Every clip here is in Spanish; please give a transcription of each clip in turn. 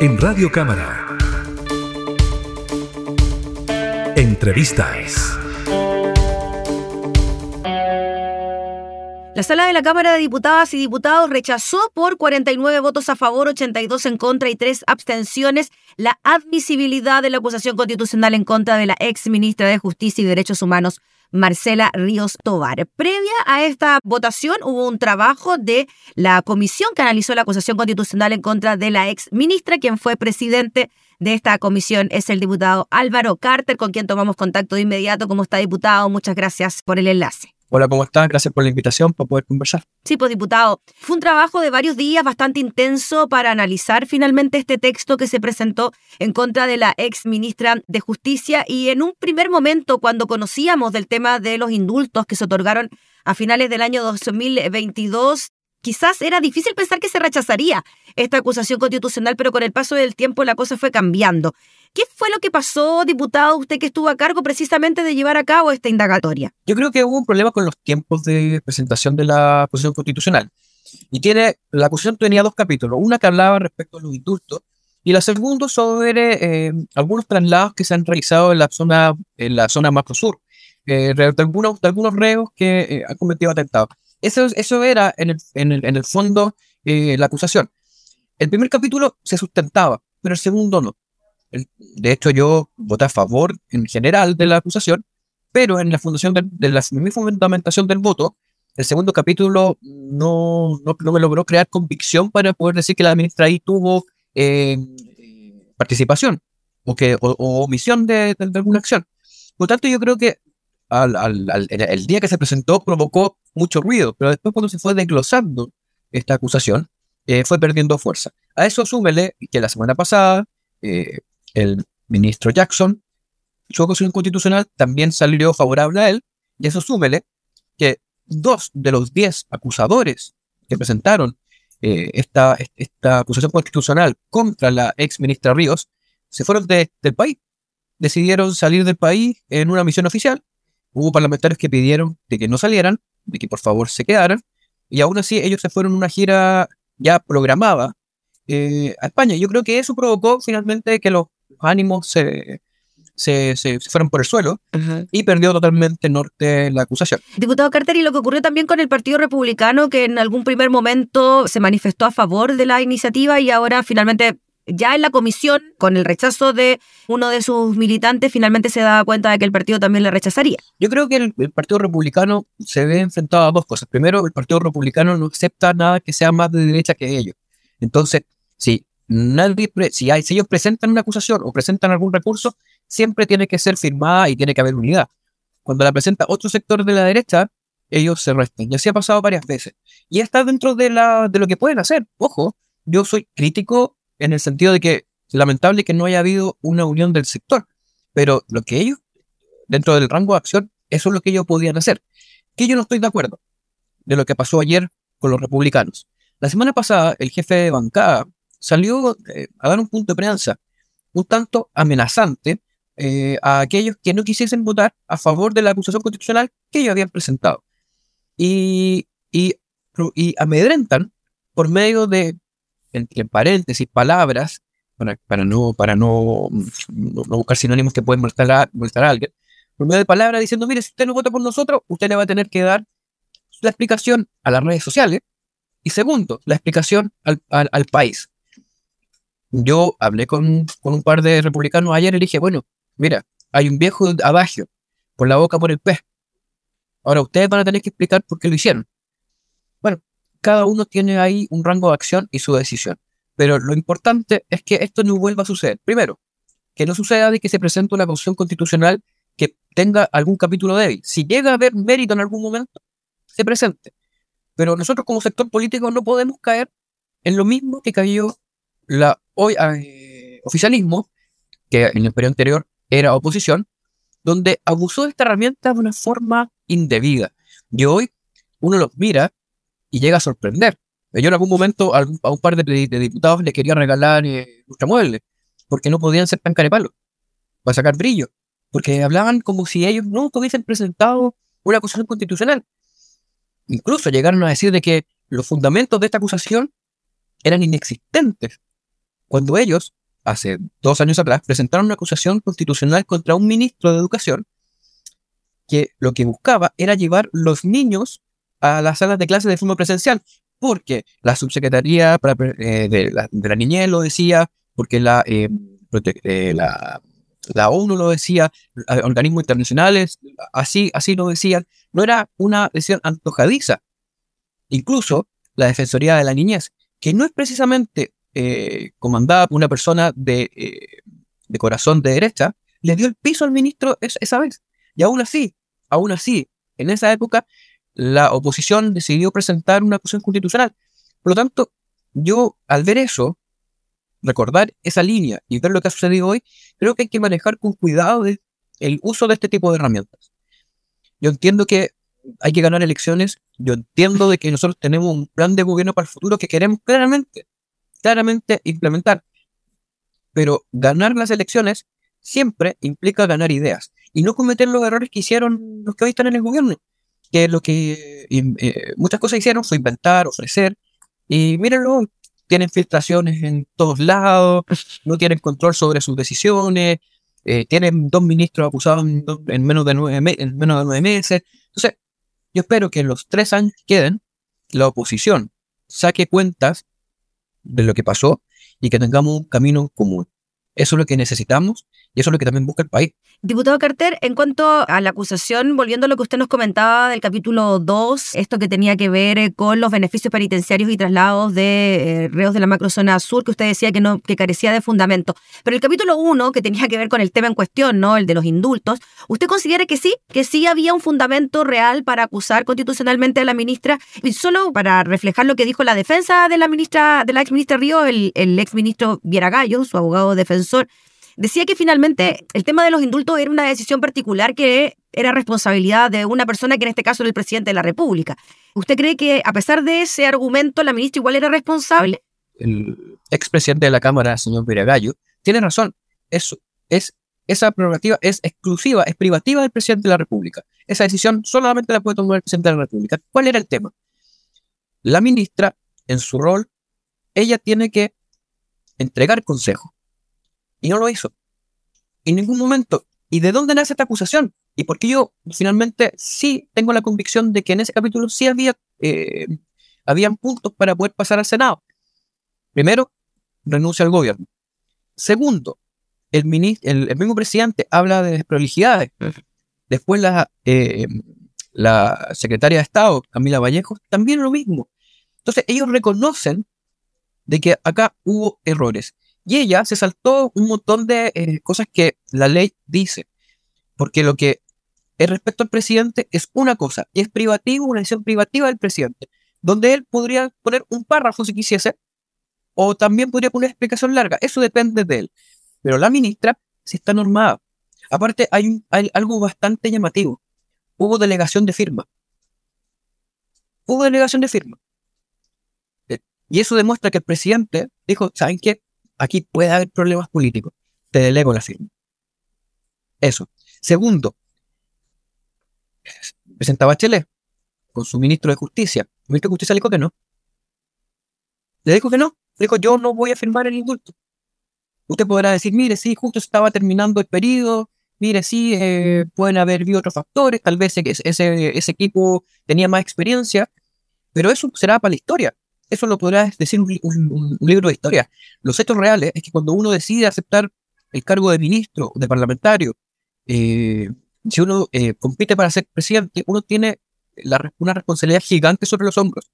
En Radio Cámara. Entrevistas. La sala de la Cámara de Diputadas y Diputados rechazó por 49 votos a favor, 82 en contra y 3 abstenciones la admisibilidad de la acusación constitucional en contra de la ex ministra de Justicia y Derechos Humanos, Marcela Ríos Tovar. Previa a esta votación hubo un trabajo de la comisión que analizó la acusación constitucional en contra de la ex ministra, quien fue presidente de esta comisión es el diputado Álvaro Carter, con quien tomamos contacto de inmediato. ¿Cómo está, diputado? Muchas gracias por el enlace. Hola, ¿cómo están? Gracias por la invitación para poder conversar. Sí, pues diputado, fue un trabajo de varios días bastante intenso para analizar finalmente este texto que se presentó en contra de la ex ministra de Justicia y en un primer momento cuando conocíamos del tema de los indultos que se otorgaron a finales del año 2022, quizás era difícil pensar que se rechazaría esta acusación constitucional, pero con el paso del tiempo la cosa fue cambiando. ¿Qué fue lo que pasó, diputado, usted que estuvo a cargo precisamente de llevar a cabo esta indagatoria? Yo creo que hubo un problema con los tiempos de presentación de la acusación constitucional. Y tiene, la acusación tenía dos capítulos, una que hablaba respecto a los indultos y la segunda sobre eh, algunos traslados que se han realizado en la zona, en la zona macro sur, eh, de, algunos, algunos reos que eh, han cometido atentados. Eso, eso era en el, en el, en el fondo la acusación. El primer capítulo se sustentaba, pero el segundo no. De hecho, yo voté a favor en general de la acusación, pero en la fundación de, la mi fundamentación del voto, el segundo capítulo no, no, me logró crear convicción para poder decir que la ministra ahí tuvo eh, participación o, que, o, omisión de, alguna acción. Por tanto, yo creo que el día que se presentó provocó mucho ruido, pero después cuando se fue desglosando esta acusación, eh, fue perdiendo fuerza. A eso súmele que la semana pasada eh, el ministro Jackson, su acusación constitucional también salió favorable a él, y eso súmele que dos de los diez acusadores que presentaron eh, esta, esta acusación constitucional contra la ex ministra Ríos se fueron del país. Decidieron salir del país en una misión oficial. Hubo parlamentarios que pidieron de que no salieran, de que por favor se quedaran, y aún así ellos se fueron en una gira ya programada eh, a España. Yo creo que eso provocó finalmente que los ánimos se, se, fueron por el suelo y perdió totalmente norte la acusación. Diputado Carter, y lo que ocurrió también con el Partido Republicano, que en algún primer momento se manifestó a favor de la iniciativa y ahora finalmente ya en la comisión, con el rechazo de uno de sus militantes, finalmente se da cuenta de que el partido también le rechazaría. Yo creo que el, el, Partido Republicano se ve enfrentado a dos cosas. Primero, el Partido Republicano no acepta nada que sea más de derecha que ellos. Entonces, si nadie, si, hay, si ellos presentan una acusación o presentan algún recurso, siempre tiene que ser firmada y tiene que haber unidad. Cuando la presenta otro sector de la derecha, ellos se restan. Y así ha pasado varias veces. Y está dentro de, la, de lo que pueden hacer. Ojo, yo soy crítico en el sentido de que lamentable que no haya habido una unión del sector. Pero lo que ellos, dentro del rango de acción, eso es lo que ellos podían hacer. Que yo no estoy de acuerdo de lo que pasó ayer con los republicanos. La semana pasada, el jefe de bancada salió eh, a dar un punto de prensa un tanto amenazante eh, a aquellos que no quisiesen votar a favor de la acusación constitucional que ellos habían presentado. Y, y, amedrentan por medio de, entre paréntesis, palabras, para, para, no, para no, no, buscar sinónimos que pueden molestar a, molestar a alguien, por medio de palabras diciendo, mire, si usted no vota por nosotros, usted le va a tener que dar la explicación a las redes sociales y segundo, la explicación al, al país yo hablé con, un par de republicanos ayer y dije, bueno, mira, hay un viejo adagio, por la boca por el pez. Ahora ustedes van a tener que explicar por qué lo hicieron. Bueno, cada uno tiene ahí un rango de acción y su decisión. Pero lo importante es que esto no vuelva a suceder. Primero, que no suceda de que se presente una constitución constitucional que tenga algún capítulo débil. Si llega a haber mérito en algún momento, se presente. Pero nosotros como sector político no podemos caer en lo mismo que cayó la hoy eh, oficialismo, que en el periodo anterior era oposición, donde abusó de esta herramienta de una forma indebida. Y hoy uno los mira y llega a sorprender. Yo en algún momento a, un par de, diputados le quería regalar eh, muebles, porque no podían ser tan carepalos, para sacar brillo, porque hablaban como si ellos no hubiesen presentado una acusación constitucional. Incluso llegaron a decir de que los fundamentos de esta acusación eran inexistentes cuando ellos, hace dos años atrás, presentaron una acusación constitucional contra un ministro de Educación que lo que buscaba era llevar los niños a las salas de clase de forma presencial, porque la subsecretaría eh, de, la, niñez lo decía, porque la, eh, eh, la, la, ONU lo decía, organismos internacionales así, así lo decían, no era una decisión antojadiza. Incluso la Defensoría de la Niñez, que no es precisamente comandada por una persona de, de corazón de derecha, le dio el piso al ministro esa vez. Y aún así, Aún así, en esa época, la oposición decidió presentar una acusación constitucional. Por lo tanto, yo al ver eso, recordar esa línea y ver lo que ha sucedido hoy, creo que hay que manejar con cuidado el uso de este tipo de herramientas. Yo entiendo que hay que ganar elecciones, yo entiendo de que nosotros tenemos un plan de gobierno para el futuro que queremos claramente, claramente implementar. Pero ganar las elecciones siempre implica ganar ideas y no cometer los errores que hicieron los que hoy están en el gobierno, que lo que eh, muchas cosas hicieron fue inventar, ofrecer, y mírenlo, tienen filtraciones en todos lados, no tienen control sobre sus decisiones, eh, tienen dos ministros acusados en, menos de nueve en menos de nueve meses. Entonces, yo espero que en los tres años que queden, la oposición saque cuentas de lo que pasó y que tengamos un camino común. Eso es lo que necesitamos y eso es lo que también busca el país. Diputado Carter, en cuanto a la acusación, volviendo a lo que usted nos comentaba del capítulo 2, esto que tenía que ver eh, con los beneficios penitenciarios y traslados de eh, reos de la macrozona sur, que usted decía que no que carecía de fundamento. Pero el capítulo 1, que tenía que ver con el tema en cuestión, ¿no? El de los indultos, ¿usted considera que sí, que sí había un fundamento real para acusar constitucionalmente a la ministra? Y solo para reflejar lo que dijo la defensa de la ministra, de la ex ministra Río, el, el ex ministro Vieragallo, su abogado defensor, Decía que finalmente el tema de los indultos era una decisión particular que era responsabilidad de una persona que en este caso era el presidente de la República. ¿Usted cree que a pesar de ese argumento la ministra igual era responsable? El expresidente de la Cámara, señor Viragallo, tiene razón. Eso es esa prerrogativa es exclusiva, es privativa del presidente de la República. Esa decisión solamente la puede tomar el presidente de la República. ¿Cuál era el tema? La ministra, en su rol, ella tiene que entregar consejo. Y no lo hizo. En ningún momento. ¿Y de dónde nace esta acusación? Y porque yo finalmente sí tengo la convicción de que en ese capítulo sí había eh, habían puntos para poder pasar al Senado. Primero, renuncia al gobierno. Segundo, el, el, mismo presidente habla de desprolijidades. Después la, eh, la secretaria de Estado, Camila Vallejo, también lo mismo. Entonces ellos reconocen de que acá hubo errores. Y ella se saltó un montón de eh, cosas que la ley dice. Porque lo que es respecto al presidente es una cosa, y es privativo, una decisión privativa del presidente, donde él podría poner un párrafo si quisiese, o también podría poner una explicación larga. Eso depende de él. Pero la ministra sí está normada. Aparte, hay, hay algo bastante llamativo. Hubo delegación de firma. Hubo delegación de firma. Eh, y eso demuestra que el presidente dijo, ¿saben qué? Aquí puede haber problemas políticos. Te delego la firma. Eso. Segundo, presentaba Bachelet con su ministro de Justicia. El ministro de Justicia le dijo que no. Le dijo que no. Le dijo, yo no voy a firmar el indulto. Usted podrá decir, mire, sí, justo estaba terminando el periodo, mire, sí, eh, pueden haber habido otros factores, tal vez ese, ese equipo tenía más experiencia, pero eso será para la historia eso lo podrá decir un, libro de historia. Los hechos reales es que cuando uno decide aceptar el cargo de ministro, de parlamentario, eh, si uno eh, compite para ser presidente, uno tiene una responsabilidad gigante sobre los hombros.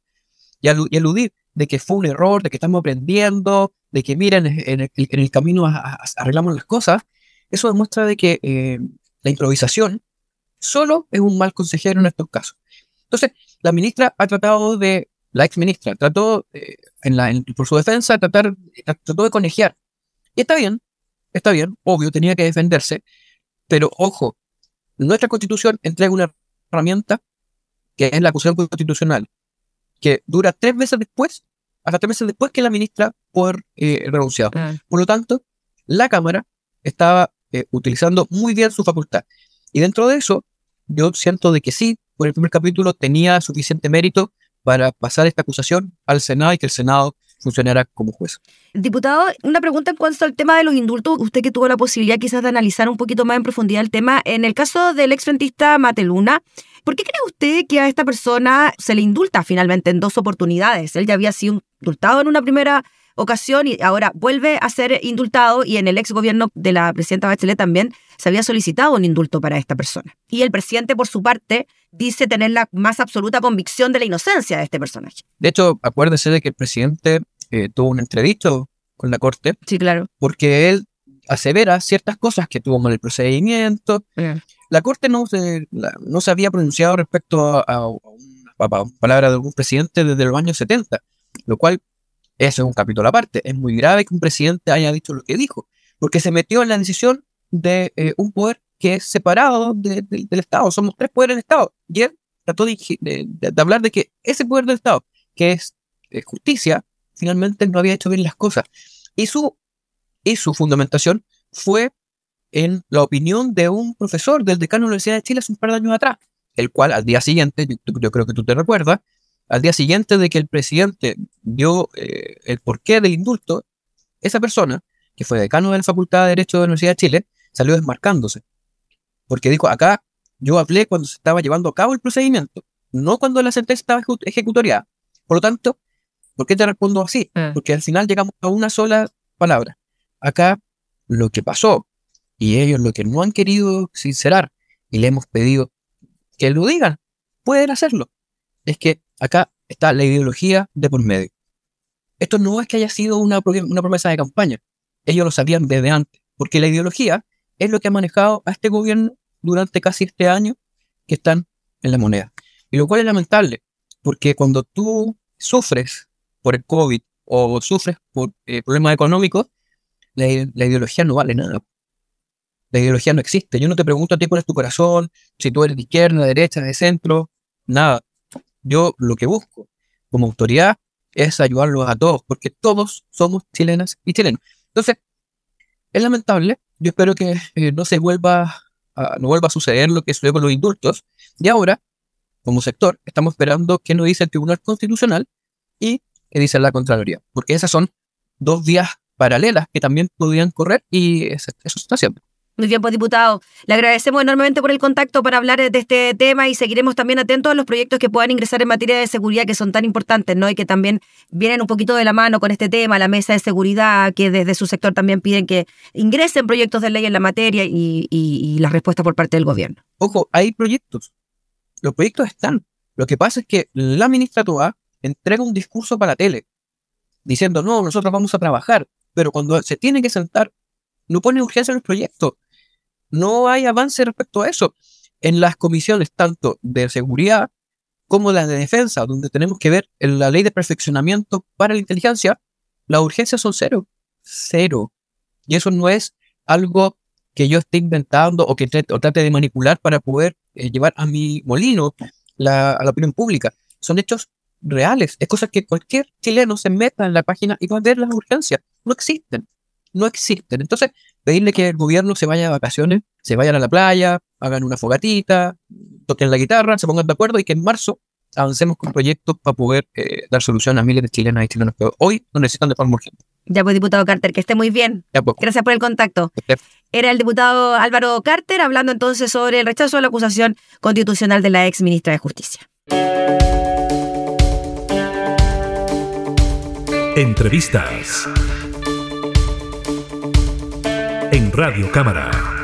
Y, aludir de que fue un error, de que estamos aprendiendo, de que miren, en el, camino arreglamos las cosas, eso demuestra de que eh, la improvisación solo es un mal consejero en estos casos. Entonces, la ministra ha tratado de la ex ministra, trató, eh, en la, por su defensa, tratar, trató de conegiar. Y está bien, está bien, obvio, tenía que defenderse, pero ojo, nuestra constitución entrega una herramienta que es la acusación constitucional, que dura tres meses después, hasta tres meses después que la ministra por eh, renunciado. Por lo tanto, la Cámara estaba eh, utilizando muy bien su facultad. Y dentro de eso, yo siento de que sí, por el primer capítulo tenía suficiente mérito para pasar esta acusación al Senado y que el Senado funcionara como juez. Diputado, una pregunta en cuanto al tema de los indultos. Usted que tuvo la posibilidad quizás de analizar un poquito más en profundidad el tema. En el caso del exfrentista Mateluna, ¿por qué cree usted que a esta persona se le indulta finalmente en dos oportunidades? Él ya había sido indultado en una primera ocasión y ahora vuelve a ser indultado y en el ex gobierno de la presidenta Bachelet también se había solicitado un indulto para esta persona. Y el presidente, por su parte, dice tener la más absoluta convicción de la inocencia de este personaje. De hecho, acuérdese de que el presidente eh, tuvo un entredicho con la corte. Sí, claro. Porque él asevera ciertas cosas que tuvo mal el procedimiento. La corte no se, no se había pronunciado respecto a, una palabra de algún presidente desde los años 70, lo cual eso es un capítulo aparte. Es muy grave que un presidente haya dicho lo que dijo, porque se metió en la decisión de eh, un poder que es separado del Estado. Somos tres poderes del Estado. Y él trató de, hablar de que ese poder del Estado, que es eh, justicia, finalmente no había hecho bien las cosas. Y su, y su fundamentación fue en la opinión de un profesor del decano de la Universidad de Chile hace un par de años atrás, el cual al día siguiente, yo creo que tú te recuerdas, al día siguiente de que el presidente dio eh, el porqué del indulto, esa persona, que fue decano de la Facultad de Derecho de la Universidad de Chile, salió desmarcándose. Porque dijo, acá yo hablé cuando se estaba llevando a cabo el procedimiento, no cuando la sentencia estaba ejecutoriada. Por lo tanto, ¿por qué te respondo así? Ah. Porque al final llegamos a una sola palabra. Acá lo que pasó, y ellos lo que no han querido sincerar, y le hemos pedido que lo digan, pueden hacerlo. Es que Acá está la ideología de por medio. Esto no es que haya sido una, una promesa de campaña. Ellos lo sabían desde antes. Porque la ideología es lo que ha manejado a este gobierno durante casi este año que están en la moneda. Y lo cual es lamentable, porque cuando tú sufres por el COVID o sufres por eh, problemas económicos, la, la, ideología no vale nada. La ideología no existe. Yo no te pregunto a ti cuál es tu corazón, si tú eres de izquierda, de derecha, de centro, nada. Yo lo que busco como autoridad es ayudarlos a todos, porque todos somos chilenas y chilenos. Entonces, es lamentable. Yo espero que eh, no se vuelva a, no vuelva a suceder lo que sucedió con los indultos. Y ahora, como sector, estamos esperando qué nos dice el Tribunal Constitucional y qué dice la Contraloría, porque esas son dos vías paralelas que también podrían correr y eso, eso se está haciendo. Muy bien, pues diputado, le agradecemos enormemente por el contacto para hablar de este tema y seguiremos también atentos a los proyectos que puedan ingresar en materia de seguridad que son tan importantes, ¿no? Y que también vienen un poquito de la mano con este tema, la mesa de seguridad, que desde su sector también piden que ingresen proyectos de ley en la materia y, y, las respuestas por parte del gobierno. Ojo, hay proyectos. Los proyectos están. Lo que pasa es que la ministra Toa entrega un discurso para la tele diciendo, no, nosotros vamos a trabajar, pero cuando se tiene que sentar, no pone urgencia en los proyectos no hay avance respecto a eso. En las comisiones tanto de seguridad como las de defensa, donde tenemos que ver en la ley de perfeccionamiento para la inteligencia, las urgencias son cero. Cero. Y eso no es algo que yo esté inventando o que trate, de manipular para poder eh, llevar a mi molino la, a la opinión pública. Son hechos reales. Es cosa que cualquier chileno se meta en la página y va a ver las urgencias. No existen no existen. Entonces, pedirle que el gobierno se vaya de vacaciones, se vayan a la playa, hagan una fogatita, toquen la guitarra, se pongan de acuerdo y que en marzo avancemos con proyectos para poder eh, dar solución a miles de chilenas y chilenos que hoy no necesitan de forma urgente. Ya pues, diputado Carter, que esté muy bien. Pues. Gracias por el contacto. Era el diputado Álvaro Carter hablando entonces sobre el rechazo a la acusación constitucional de la ex ministra de Justicia. Entrevistas en Radio Cámara.